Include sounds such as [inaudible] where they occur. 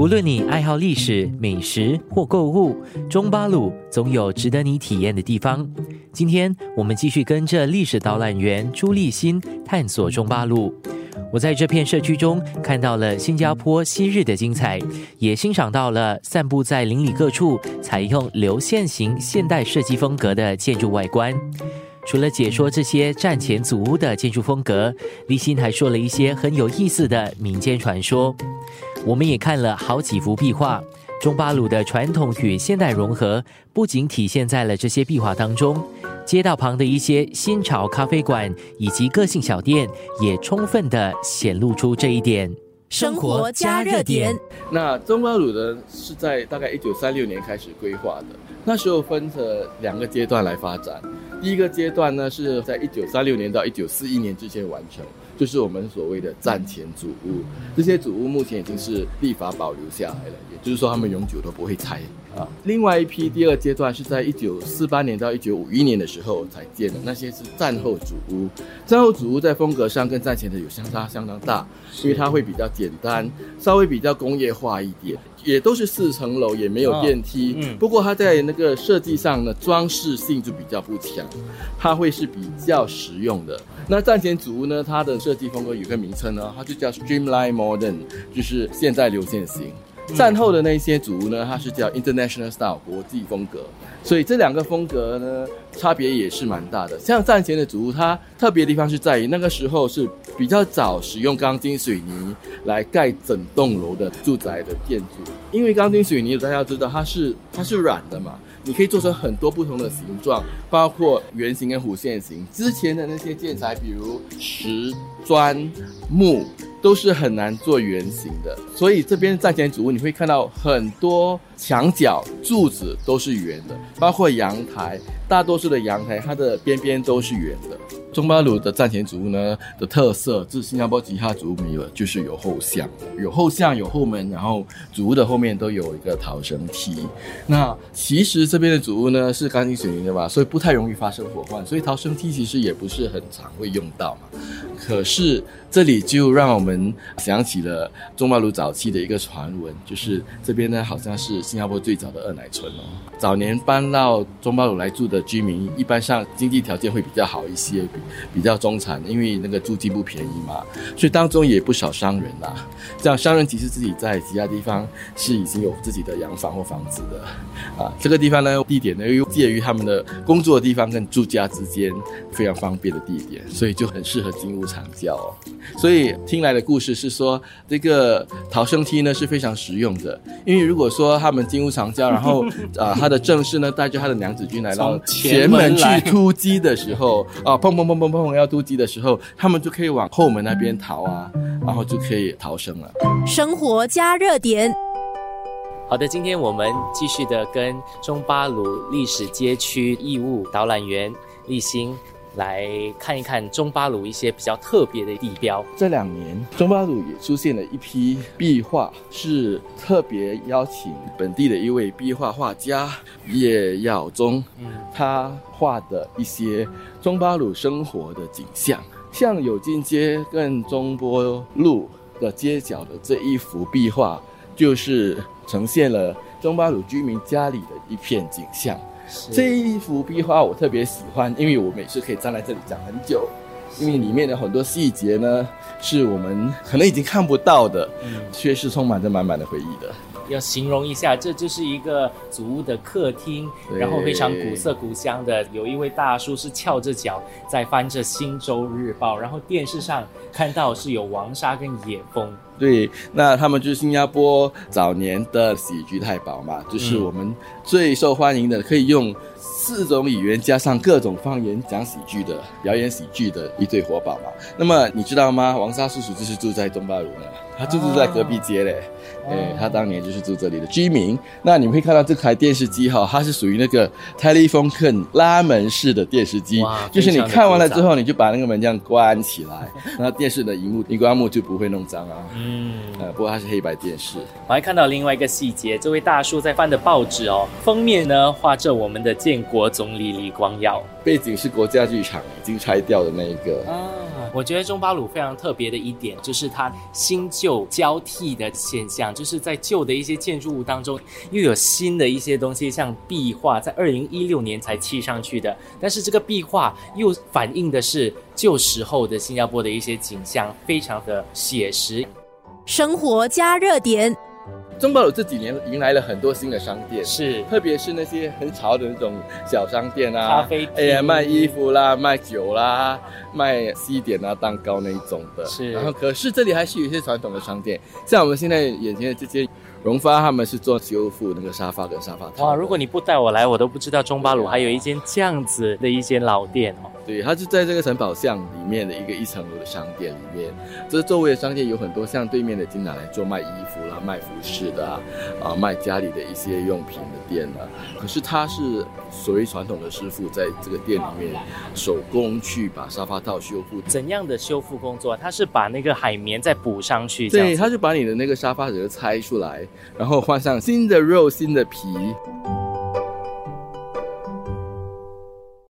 无论你爱好历史、美食或购物，中巴鲁总有值得你体验的地方。今天我们继续跟着历史导览员朱立新探索中巴鲁。我在这片社区中看到了新加坡昔日的精彩，也欣赏到了散布在邻里各处、采用流线型现代设计风格的建筑外观。除了解说这些战前祖屋的建筑风格，立新还说了一些很有意思的民间传说。我们也看了好几幅壁画，中巴鲁的传统与现代融合，不仅体现在了这些壁画当中，街道旁的一些新潮咖啡馆以及个性小店，也充分的显露出这一点。生活加热点。那中巴鲁呢，是在大概一九三六年开始规划的，那时候分着两个阶段来发展。第一个阶段呢，是在一九三六年到一九四一年之间完成，就是我们所谓的战前祖屋。这些祖屋目前已经是立法保留下来了，也就是说他们永久都不会拆啊。另外一批第二阶段是在一九四八年到一九五一年的时候才建的，那些是战后祖屋。战后祖屋在风格上跟战前的有相差相当大，因为它会比较简单，稍微比较工业化一点。也都是四层楼，也没有电梯。嗯，不过它在那个设计上呢，装饰性就比较不强，它会是比较实用的。那战前祖屋呢，它的设设计风格有个名称呢，它就叫 Streamline Modern，就是现代流线型。战后的那些主屋呢，它是叫 International Style 国际风格，所以这两个风格呢，差别也是蛮大的。像战前的主屋，它特别地方是在于那个时候是比较早使用钢筋水泥来盖整栋楼的住宅的建筑，因为钢筋水泥大家知道它是它是软的嘛，你可以做成很多不同的形状，包括圆形跟弧线形。之前的那些建材，比如石砖木。都是很难做圆形的，所以这边战前主屋你会看到很多墙角柱子都是圆的，包括阳台，大多数的阳台它的边边都是圆的。中巴鲁的战前主屋呢的特色，是新加坡其他主屋没有，就是有后巷，有后巷，有后门，然后主屋的后面都有一个逃生梯。那其实这边的主屋呢是钢筋水泥的吧，所以不太容易发生火患，所以逃生梯其实也不是很常会用到嘛。可是这里就让我们想起了中巴鲁早期的一个传闻，就是这边呢好像是新加坡最早的二奶村哦。早年搬到中巴鲁来住的居民，一般上经济条件会比较好一些。比较中产，因为那个租金不便宜嘛，所以当中也不少商人啦。这样商人其实自己在其他地方是已经有自己的洋房或房子的啊。这个地方呢，地点呢又介于他们的工作的地方跟住家之间非常方便的地点，所以就很适合金屋藏娇。所以听来的故事是说，这个逃生梯呢是非常实用的，因为如果说他们金屋藏娇，然后 [laughs] 啊他的正室呢带着他的娘子军来到前门去突击的时候啊，砰砰砰砰砰要突击的时候，他们就可以往后门那边逃啊，然后就可以逃生了。生活加热点。好的，今天我们继续的跟中巴鲁历史街区义务导览员立新。来看一看中巴鲁一些比较特别的地标。这两年，中巴鲁也出现了一批壁画，是特别邀请本地的一位壁画画家叶耀宗，嗯，他画的一些中巴鲁生活的景象，像有进街跟中波路的街角的这一幅壁画，就是呈现了中巴鲁居民家里的一片景象。这一幅壁画我特别喜欢，因为我每次可以站在这里讲很久，因为里面的很多细节呢，是我们可能已经看不到的，却是充满着满满的回忆的。要形容一下，这就是一个祖屋的客厅，然后非常古色古香的，有一位大叔是翘着脚在翻着《新洲日报》，然后电视上看到是有王沙跟野蜂。对，那他们就是新加坡早年的喜剧太保嘛，就是我们最受欢迎的，可以用四种语言加上各种方言讲喜剧的表演喜剧的一对活宝嘛。那么你知道吗？王沙叔叔就是住在东巴鲁的，他就住在隔壁街嘞。哎，他当年就是住这里的居民。那你们会看到这台电视机哈，它是属于那个 telephone 拉门式的电视机，就是你看完了之后，你就把那个门这样关起来，那电视的荧幕、荧光幕就不会弄脏啊。嗯，呃，不过它是黑白电视。我还看到另外一个细节，这位大叔在翻的报纸哦，封面呢画着我们的建国总理李光耀，背景是国家剧场已经拆掉的那一个。啊。我觉得中巴鲁非常特别的一点，就是它新旧交替的现象，就是在旧的一些建筑物当中，又有新的一些东西，像壁画，在二零一六年才砌上去的，但是这个壁画又反映的是旧时候的新加坡的一些景象，非常的写实。生活加热点。中巴鲁这几年迎来了很多新的商店，是，特别是那些很潮的那种小商店啊，咖啡哎呀，卖衣服啦，卖酒啦，卖西点啊、蛋糕那一种的。是，然后可是这里还是有一些传统的商店，像我们现在眼前的这些。荣发他们是做修复那个沙发跟沙发套。哇，如果你不带我来，我都不知道中巴鲁还有一间这样子的一间老店哦。对，它是在这个城堡巷里面的一个一层楼的商店里面。这周围的商店有很多，像对面的经拿来做卖衣服啦、卖服饰的啊，啊，卖家里的一些用品的店啊。可是他是所谓传统的师傅，在这个店里面手工去把沙发套修复。怎样的修复工作？他是把那个海绵再补上去。对，他就把你的那个沙发壳拆出来。然后换上新的肉、新的皮。